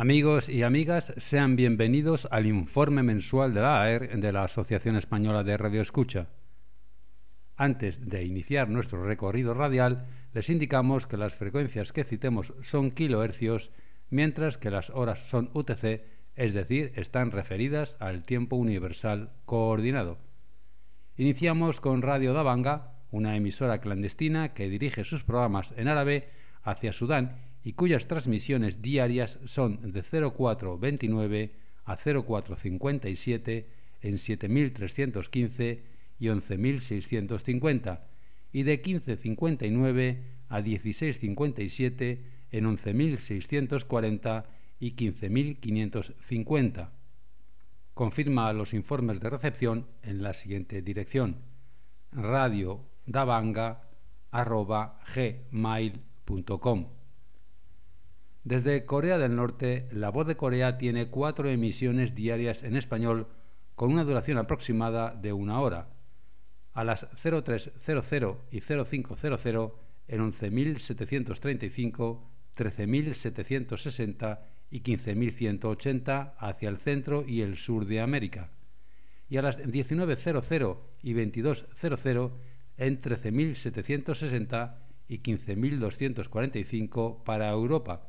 Amigos y amigas, sean bienvenidos al informe mensual de la AER de la Asociación Española de Radio Escucha. Antes de iniciar nuestro recorrido radial, les indicamos que las frecuencias que citemos son kilohercios, mientras que las horas son UTC, es decir, están referidas al tiempo universal coordinado. Iniciamos con Radio Dabanga, una emisora clandestina que dirige sus programas en árabe hacia Sudán y cuyas transmisiones diarias son de 0429 a 0457 en 7315 y 11650 y de 1559 a 1657 en 11640 y 15550. Confirma los informes de recepción en la siguiente dirección: radiodabanga@gmail.com. Desde Corea del Norte, La Voz de Corea tiene cuatro emisiones diarias en español con una duración aproximada de una hora. A las 0300 y 0500 en 11.735, 13.760 y 15.180 hacia el centro y el sur de América. Y a las 19.00 y 22.00 en 13.760 y 15.245 para Europa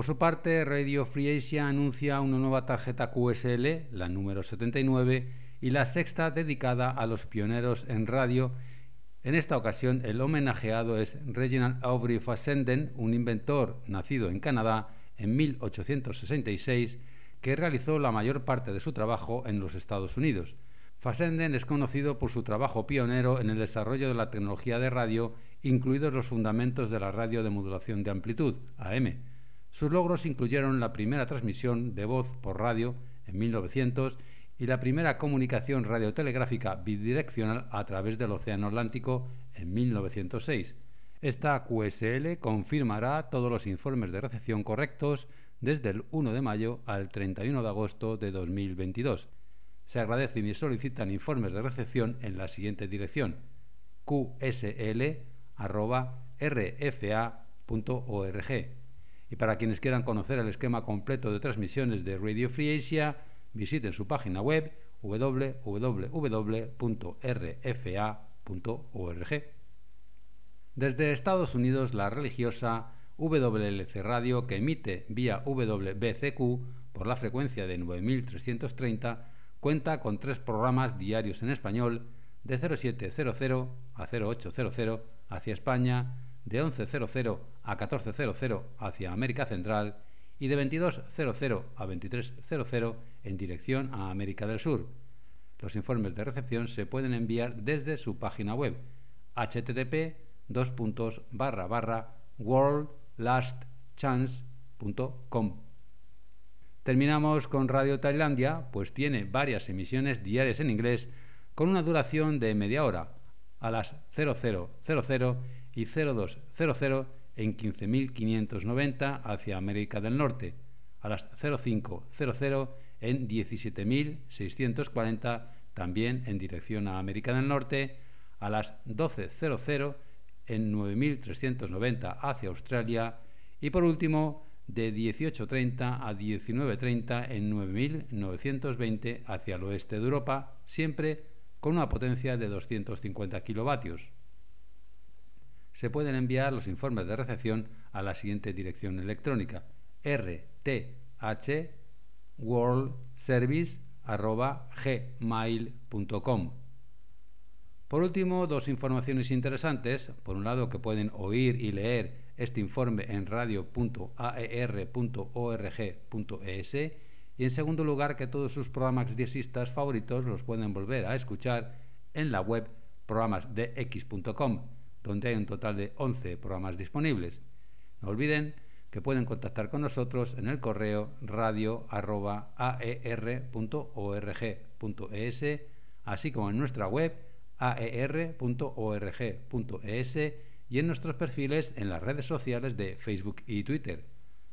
por su parte, Radio Free Asia anuncia una nueva tarjeta QSL, la número 79, y la sexta dedicada a los pioneros en radio. En esta ocasión, el homenajeado es Reginald Aubrey Fassenden, un inventor nacido en Canadá en 1866, que realizó la mayor parte de su trabajo en los Estados Unidos. Fassenden es conocido por su trabajo pionero en el desarrollo de la tecnología de radio, incluidos los fundamentos de la radio de modulación de amplitud, AM sus logros incluyeron la primera transmisión de voz por radio en 1900 y la primera comunicación radiotelegráfica bidireccional a través del Océano Atlántico en 1906. Esta QSL confirmará todos los informes de recepción correctos desde el 1 de mayo al 31 de agosto de 2022. Se agradecen y solicitan informes de recepción en la siguiente dirección: qsl.rfa.org y para quienes quieran conocer el esquema completo de transmisiones de Radio Free Asia, visiten su página web www.rfa.org. Desde Estados Unidos, la religiosa WLC Radio, que emite vía WBCQ por la frecuencia de 9330, cuenta con tres programas diarios en español de 0700 a 0800 hacia España, de 11.00 a 14.00 hacia América Central y de 22.00 a 23.00 en dirección a América del Sur. Los informes de recepción se pueden enviar desde su página web http worldlastchance.com. Terminamos con Radio Tailandia, pues tiene varias emisiones diarias en inglés con una duración de media hora a las 0000 y 0200 en 15.590 hacia América del Norte, a las 0500 en 17.640 también en dirección a América del Norte, a las 12.00 en 9.390 hacia Australia. Y por último de 18.30 a 19.30 en 9.920 hacia el oeste de Europa, siempre con una potencia de 250 kilovatios se pueden enviar los informes de recepción a la siguiente dirección electrónica rthworldservice.gmail.com Por último, dos informaciones interesantes. Por un lado, que pueden oír y leer este informe en radio.aer.org.es y en segundo lugar, que todos sus programas diexistas favoritos los pueden volver a escuchar en la web programasdx.com donde hay un total de 11 programas disponibles. No olviden que pueden contactar con nosotros en el correo radio.aer.org.es, así como en nuestra web aer.org.es y en nuestros perfiles en las redes sociales de Facebook y Twitter.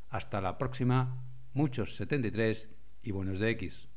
Hasta la próxima, muchos 73 y buenos de X.